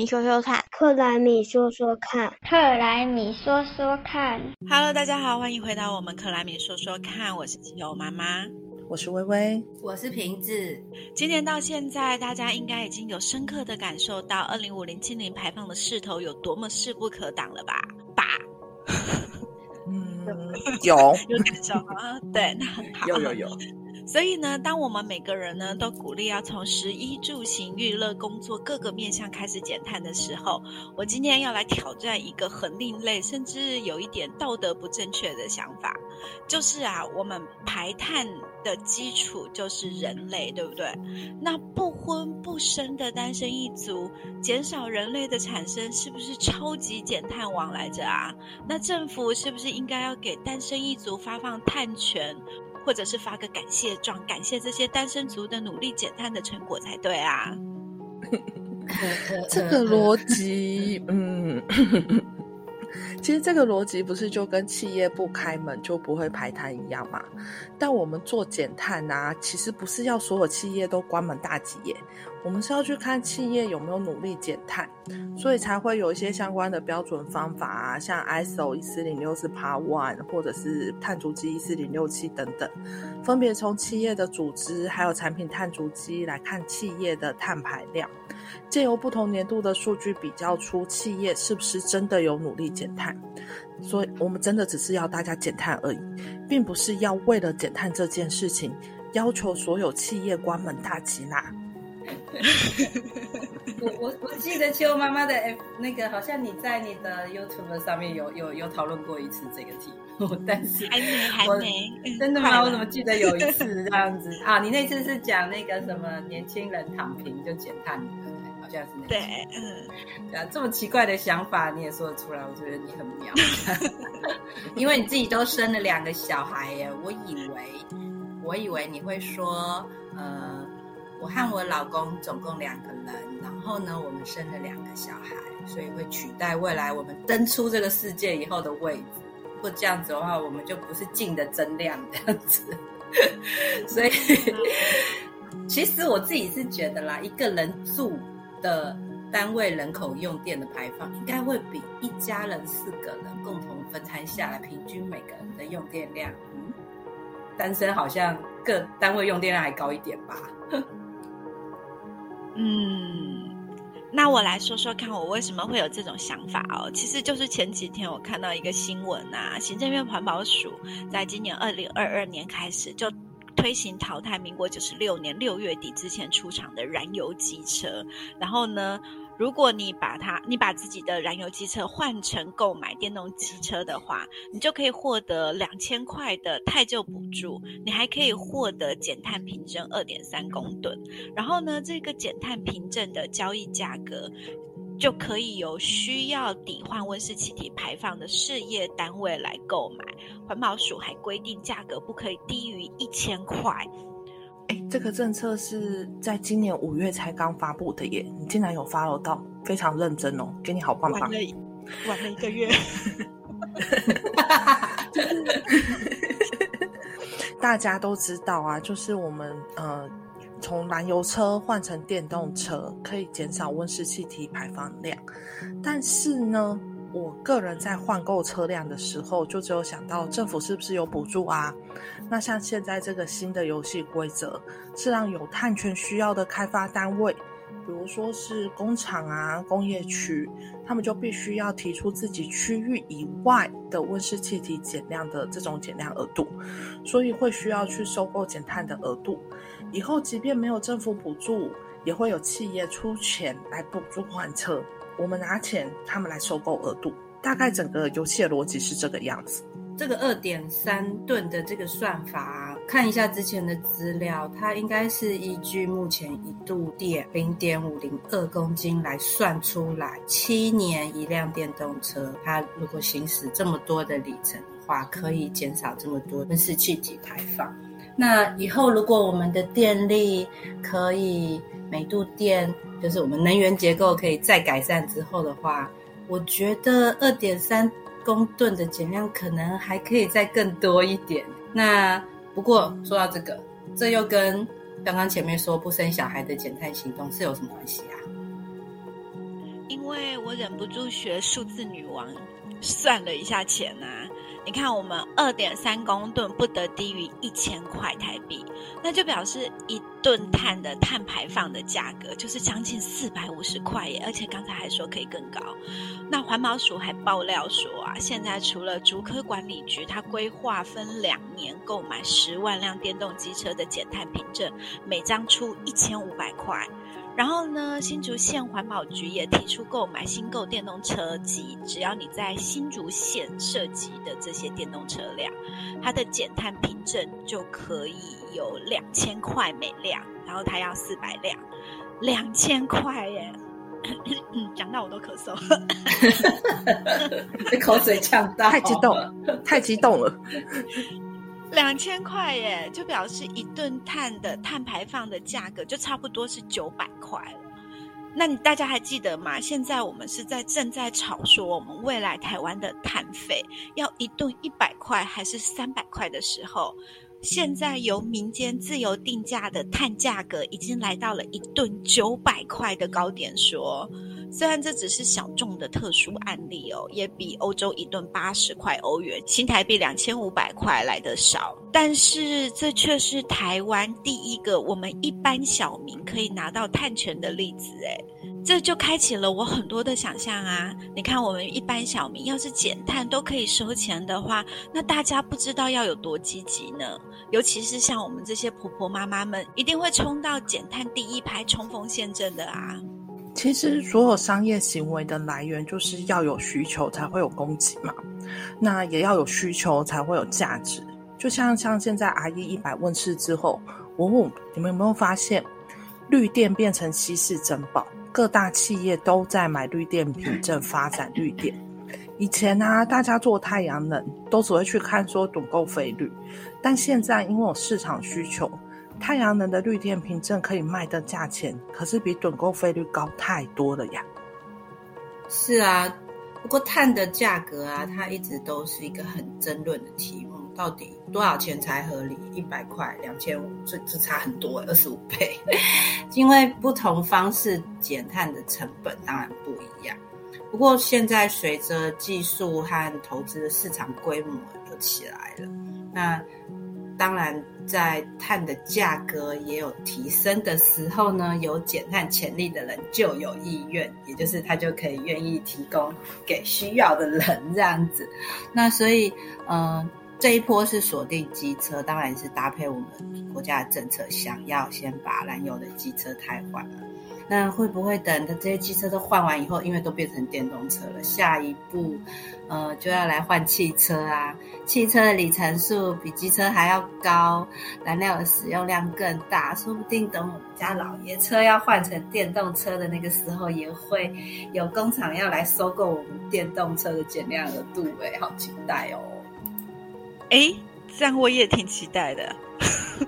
米说说看，克莱米说说看，克莱米说说看。Hello，大家好，欢迎回到我们克莱米说说看，我是基友妈妈，我是微微，我是瓶子。今年到现在，大家应该已经有深刻的感受到二零五零清零排放的势头有多么势不可挡了吧？吧？嗯，有 有感受啊？对，那很好。有有有。所以呢，当我们每个人呢都鼓励要从食衣住行、娱乐、工作各个面向开始减碳的时候，我今天要来挑战一个很另类，甚至有一点道德不正确的想法，就是啊，我们排碳的基础就是人类，对不对？那不婚不生的单身一族，减少人类的产生，是不是超级减碳王来着啊？那政府是不是应该要给单身一族发放碳权？或者是发个感谢状，感谢这些单身族的努力减碳的成果才对啊！这个逻辑，嗯，其实这个逻辑不是就跟企业不开门就不会排碳一样吗？但我们做减碳啊，其实不是要所有企业都关门大吉耶。我们是要去看企业有没有努力减碳，所以才会有一些相关的标准方法啊，像 ISO 一四零六四 Part One，或者是碳足迹一四零六七等等，分别从企业的组织还有产品碳足迹来看企业的碳排量，借由不同年度的数据比较出企业是不是真的有努力减碳。所以，我们真的只是要大家减碳而已，并不是要为了减碳这件事情要求所有企业关门大吉啦。我我我记得秋妈妈的 F 那个，好像你在你的 YouTube 上面有有有讨论过一次这个题目，但是还没还没真的吗？我怎么记得有一次这样子 啊？你那次是讲那个什么年轻人躺平就减碳，好像是那对，嗯，对啊，这么奇怪的想法你也说得出来，我觉得你很妙，因为你自己都生了两个小孩耶，我以为我以为你会说呃。我和我老公总共两个人，然后呢，我们生了两个小孩，所以会取代未来我们登出这个世界以后的位置。如果这样子的话，我们就不是净的增量这样子。所以，其实我自己是觉得啦，一个人住的单位人口用电的排放，应该会比一家人四个人共同分摊下来，平均每个人的用电量，嗯，单身好像各单位用电量还高一点吧。嗯，那我来说说看，我为什么会有这种想法哦？其实就是前几天我看到一个新闻啊，行政院环保署在今年二零二二年开始就推行淘汰民国九十六年六月底之前出厂的燃油机车，然后呢。如果你把它，你把自己的燃油机车换成购买电动机车的话，你就可以获得两千块的太旧补助，你还可以获得减碳凭证二点三公吨。然后呢，这个减碳凭证的交易价格，就可以由需要抵换温室气体排放的事业单位来购买。环保署还规定，价格不可以低于一千块。哎，这个政策是在今年五月才刚发布的耶，你竟然有 follow 到，非常认真哦，给你好棒棒。玩了，晚了一个月。大家都知道啊，就是我们呃，从燃油车换成电动车可以减少温室气体排放量，但是呢。我个人在换购车辆的时候，就只有想到政府是不是有补助啊？那像现在这个新的游戏规则，是让有碳权需要的开发单位，比如说是工厂啊、工业区，他们就必须要提出自己区域以外的温室气体减量的这种减量额度，所以会需要去收购减碳的额度。以后即便没有政府补助，也会有企业出钱来补助换车。我们拿钱，他们来收购额度，大概整个游戏的逻辑是这个样子。这个二点三吨的这个算法，看一下之前的资料，它应该是依据目前一度电零点五零二公斤来算出来，七年一辆电动车，它如果行驶这么多的里程的话，可以减少这么多温室气体排放。那以后如果我们的电力可以每度电。就是我们能源结构可以再改善之后的话，我觉得二点三公吨的减量可能还可以再更多一点。那不过说到这个，这又跟刚刚前面说不生小孩的减碳行动是有什么关系啊？因为我忍不住学数字女王，算了一下钱啊。你看，我们二点三公吨不得低于一千块台币，那就表示一吨碳的碳排放的价格就是将近四百五十块耶！而且刚才还说可以更高。那环保署还爆料说啊，现在除了竹科管理局，它规划分两年购买十万辆电动机车的减碳凭证，每张出一千五百块。然后呢，新竹县环保局也提出购买新购电动车及只要你在新竹县涉及的这些电动车辆，它的减碳凭证就可以有两千块每辆，然后它要四百辆，两千块耶！讲到我都咳嗽，被口水呛到，太激动，太激动了。两千块耶，就表示一顿碳的碳排放的价格就差不多是九百块了。那你大家还记得吗？现在我们是在正在吵说，我们未来台湾的碳费要一顿一百块还是三百块的时候，现在由民间自由定价的碳价格已经来到了一吨九百块的高点，说。虽然这只是小众的特殊案例哦，也比欧洲一顿八十块欧元（新台币两千五百块）来的少，但是这却是台湾第一个我们一般小民可以拿到碳权的例子。诶这就开启了我很多的想象啊！你看，我们一般小民要是减碳都可以收钱的话，那大家不知道要有多积极呢？尤其是像我们这些婆婆妈妈们，一定会冲到减碳第一排冲锋陷阵的啊！其实，所有商业行为的来源就是要有需求才会有供给嘛，那也要有需求才会有价值。就像像现在 R E 一百问世之后，我问你们有没有发现，绿电变成稀世珍宝，各大企业都在买绿电凭证发展绿电。以前呢，大家做太阳能都只会去看说趸购费率，但现在因为有市场需求。太阳能的绿电凭证可以卖的价钱，可是比趸购费率高太多了呀。是啊，不过碳的价格啊，它一直都是一个很争论的题目，到底多少钱才合理？一百块、两千五，这这差很多，二十五倍。因为不同方式减碳的成本当然不一样。不过现在随着技术和投资的市场规模有起来了，那。当然，在碳的价格也有提升的时候呢，有减碳潜力的人就有意愿，也就是他就可以愿意提供给需要的人这样子。那所以，嗯，这一波是锁定机车，当然是搭配我们国家的政策，想要先把燃油的机车汰换了。那会不会等的这些机车都换完以后，因为都变成电动车了，下一步，呃，就要来换汽车啊？汽车的里程数比机车还要高，燃料的使用量更大，说不定等我们家老爷车要换成电动车的那个时候，也会有工厂要来收购我们电动车的减量额度，哎，好期待哦！哎，这样我也挺期待的。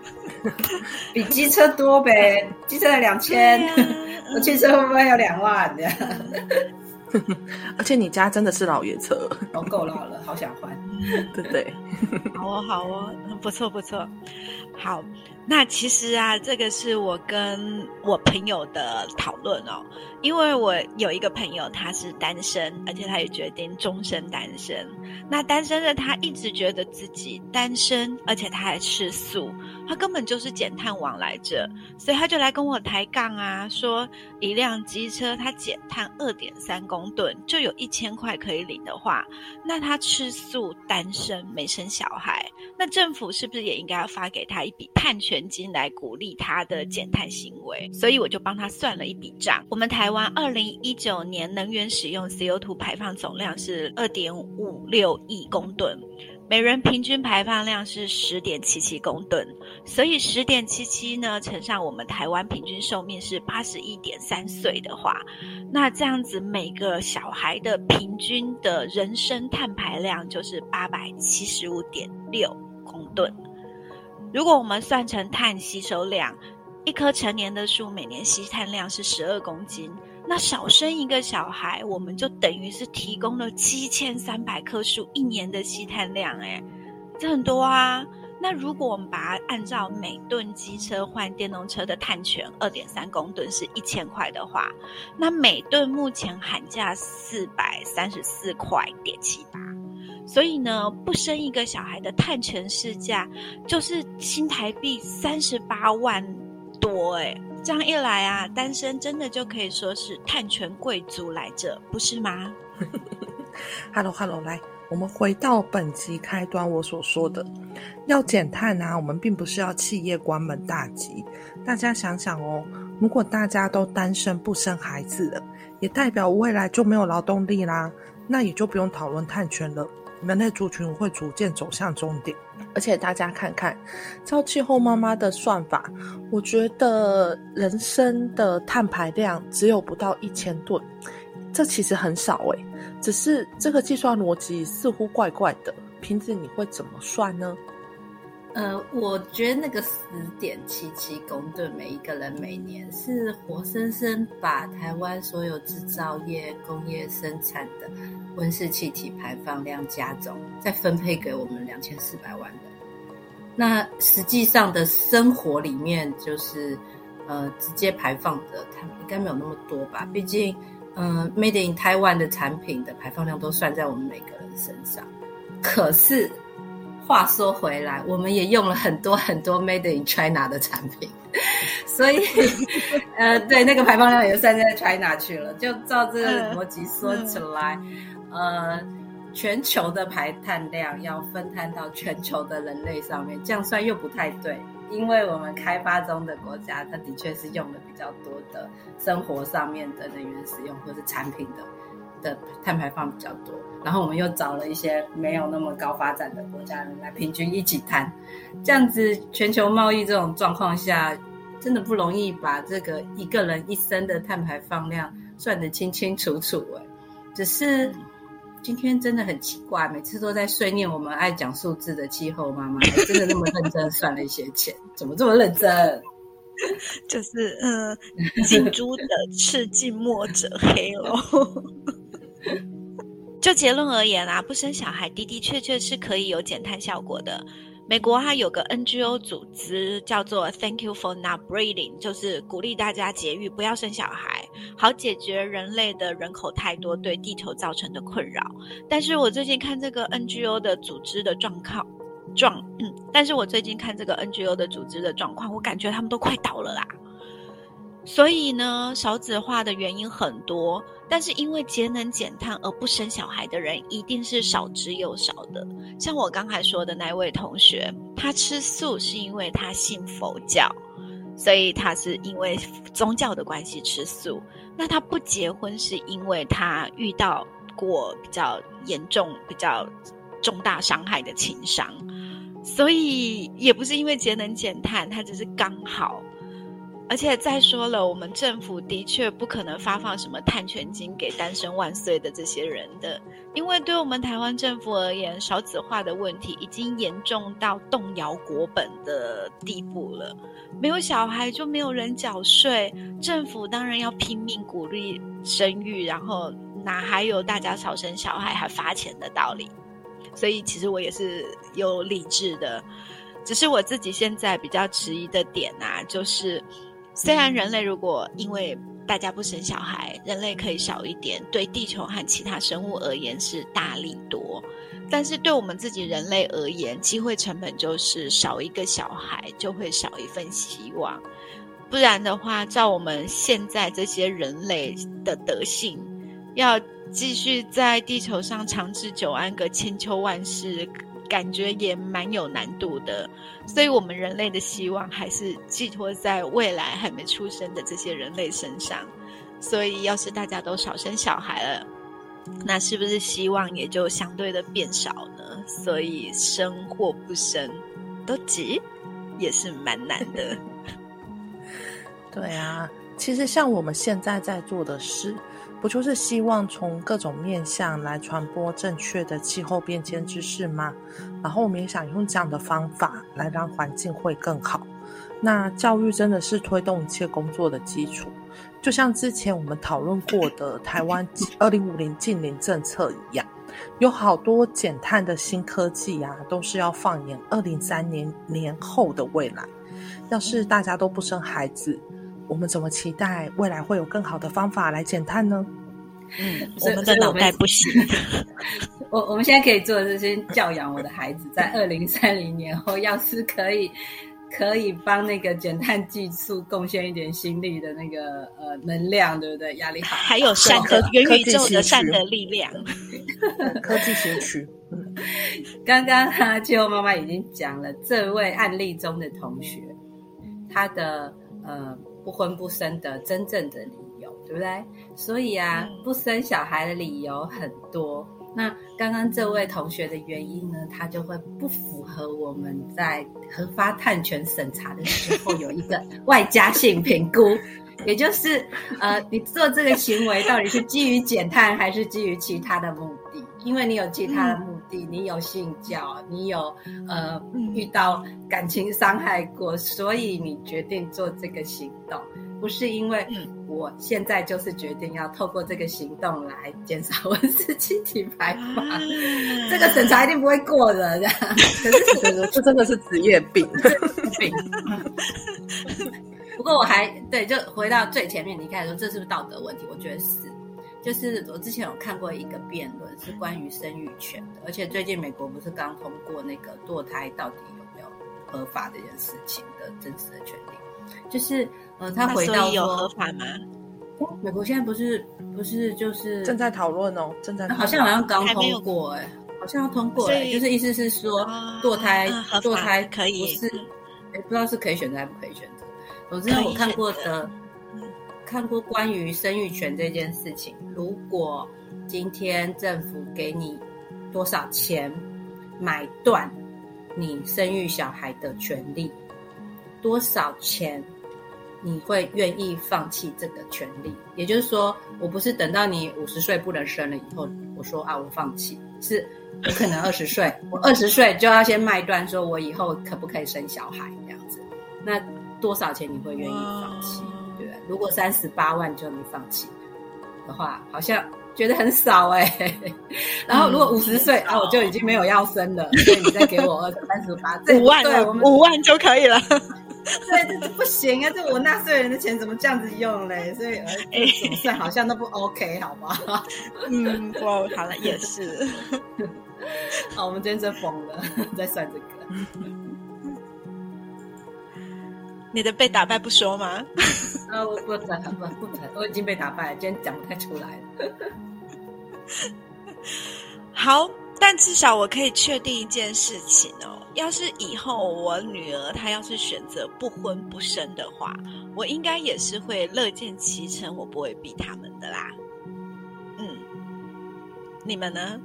比机车多呗，机车才两千，我汽车会不会有两万的？而且你家真的是老爷车，我够老了，好想换，对不对？好哦，好哦，不错不错，好。那其实啊，这个是我跟我朋友的讨论哦，因为我有一个朋友他是单身，而且他也决定终身单身。那单身的他一直觉得自己单身，而且他还吃素，他根本就是减碳王来着，所以他就来跟我抬杠啊，说一辆机车他减碳二点三公吨就有一千块可以领的话，那他吃素、单身、没生小孩，那政府是不是也应该要发给他一笔碳权？金来鼓励他的减碳行为，所以我就帮他算了一笔账。我们台湾二零一九年能源使用 CO2 排放总量是二点五六亿公吨，每人平均排放量是十点七七公吨。所以十点七七呢，乘上我们台湾平均寿命是八十一点三岁的话，那这样子每个小孩的平均的人生碳排量就是八百七十五点六公吨。如果我们算成碳吸收量，一棵成年的树每年吸碳量是十二公斤，那少生一个小孩，我们就等于是提供了七千三百棵树一年的吸碳量，哎，这很多啊。那如果我们把它按照每吨机车换电动车的碳权二点三公吨是一千块的话，那每吨目前喊价四百三十四块点七八。所以呢，不生一个小孩的碳权市价就是新台币三十八万多哎，这样一来啊，单身真的就可以说是探权贵族来着，不是吗？Hello Hello，来，我们回到本集开端我所说的，要减碳啊，我们并不是要企业关门大吉。大家想想哦，如果大家都单身不生孩子了，也代表未来就没有劳动力啦，那也就不用讨论碳权了。人类族群会逐渐走向终点，而且大家看看，照气候妈妈的算法，我觉得人生的碳排量只有不到一千吨，这其实很少诶。只是这个计算逻辑似乎怪怪的，平子你会怎么算呢？呃，我觉得那个十点七七公吨每一个人每年是活生生把台湾所有制造业工业生产的温室气体排放量加总，再分配给我们两千四百万人。那实际上的生活里面，就是呃直接排放的，它应该没有那么多吧？毕竟，嗯，Made in Taiwan 的产品的排放量都算在我们每个人身上，可是。话说回来，我们也用了很多很多 Made in China 的产品，所以，呃，对，那个排放量也算在 China 去了。就照这个逻辑说起来，呃，全球的排碳量要分摊到全球的人类上面，这样算又不太对，因为我们开发中的国家，它的确是用的比较多的生活上面的能源使用或是产品的。的碳排放比较多，然后我们又找了一些没有那么高发展的国家人来平均一起摊，这样子全球贸易这种状况下，真的不容易把这个一个人一生的碳排放量算得清清楚楚哎。只是今天真的很奇怪，每次都在碎念我们爱讲数字的气候妈妈，真的那么认真算了一些钱，怎么这么认真？就是嗯，近朱者赤，近墨者黑喽。就结论而言啊，不生小孩的的确确是可以有减碳效果的。美国它有个 NGO 组织叫做 Thank You for Not Breeding，就是鼓励大家节育，不要生小孩，好解决人类的人口太多对地球造成的困扰。但是我最近看这个 NGO 的组织的状况状，嗯，但是我最近看这个 NGO 的组织的状况，我感觉他们都快倒了啦。所以呢，少子化的原因很多，但是因为节能减碳而不生小孩的人一定是少之又少的。像我刚才说的那位同学，他吃素是因为他信佛教，所以他是因为宗教的关系吃素。那他不结婚是因为他遇到过比较严重、比较重大伤害的情伤，所以也不是因为节能减碳，他只是刚好。而且再说了，我们政府的确不可能发放什么探权金给单身万岁的这些人的，因为对我们台湾政府而言，少子化的问题已经严重到动摇国本的地步了。没有小孩就没有人缴税，政府当然要拼命鼓励生育，然后哪还有大家少生小孩还发钱的道理？所以其实我也是有理智的，只是我自己现在比较迟疑的点啊，就是。虽然人类如果因为大家不生小孩，人类可以少一点，对地球和其他生物而言是大利多，但是对我们自己人类而言，机会成本就是少一个小孩就会少一份希望。不然的话，照我们现在这些人类的德性，要继续在地球上长治久安个千秋万世。感觉也蛮有难度的，所以我们人类的希望还是寄托在未来还没出生的这些人类身上。所以，要是大家都少生小孩了，那是不是希望也就相对的变少呢？所以，生或不生都急，也是蛮难的。对啊，其实像我们现在在做的事。不就是希望从各种面向来传播正确的气候变迁知识吗？然后我们也想用这样的方法来让环境会更好。那教育真的是推动一切工作的基础，就像之前我们讨论过的台湾 二零五零近零政策一样。有好多减碳的新科技啊，都是要放眼二零三年年后的未来。要是大家都不生孩子，我们怎么期待未来会有更好的方法来减碳呢？嗯，我们的脑袋不行。我我们现在可以做的是先教养我的孩子，在 二零三零年后，要是可以。可以帮那个减碳技术贡献一点心力的那个呃能量，对不对？压力好，还有善的元宇宙的善的力量，科技学区。刚刚哈气候妈妈已经讲了这位案例中的同学，他的呃不婚不生的真正的理由，对不对？所以啊，不生小孩的理由很多。那刚刚这位同学的原因呢，他就会不符合我们在核发探权审查的时候有一个 外加性评估，也就是呃，你做这个行为到底是基于减碳还是基于其他的目的？因为你有其他的目的，你有性教，你有呃遇到感情伤害过，所以你决定做这个行动。不是因为我现在就是决定要透过这个行动来减少我自己体排放，这个审查一定不会过的。这样，可是这个这真的是职业病。病。不过我还对，就回到最前面，你开始说这是不是道德问题？我觉得是。就是我之前有看过一个辩论，是关于生育权的，而且最近美国不是刚通过那个堕胎到底有没有合法这件事情的真实的权利。就是呃，他回到有合法吗？美国现在不是不是就是正在讨论哦，正在好像好像刚通过哎，好像要通过哎，就是意思是说堕胎堕胎可以是哎不知道是可以选择还不可以选择。总之我看过的看过关于生育权这件事情，如果今天政府给你多少钱买断你生育小孩的权利。多少钱你会愿意放弃这个权利？也就是说，我不是等到你五十岁不能生了以后，我说啊，我放弃，是我可能二十岁，我二十岁就要先卖断，说我以后可不可以生小孩这样子？那多少钱你会愿意放弃？如果三十八万就你放弃的话，好像觉得很少哎。然后如果五十岁啊，我就已经没有要生了，所以你再给我二三十八，五万，对，五万就可以了。对，这不行啊！这我纳税人的钱怎么这样子用嘞？所以怎么算好像都不 OK，好吗？嗯，不好了，也是。好，我们今天真疯了，在算这个。你的被打败不说吗？啊，我不谈，不不谈，我已经被打败，今天讲不太出来了。好，但至少我可以确定一件事情哦。要是以后我女儿她要是选择不婚不生的话，我应该也是会乐见其成，我不会逼他们的啦。嗯，你们呢？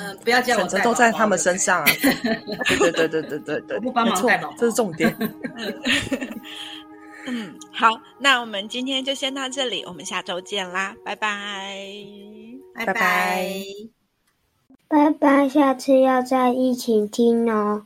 嗯不要叫我选择都在他们身上啊！对对对对对对，不帮忙带宝，这是重点。嗯，好，那我们今天就先到这里，我们下周见啦，拜拜，拜拜。拜拜，下次要再一起听哦。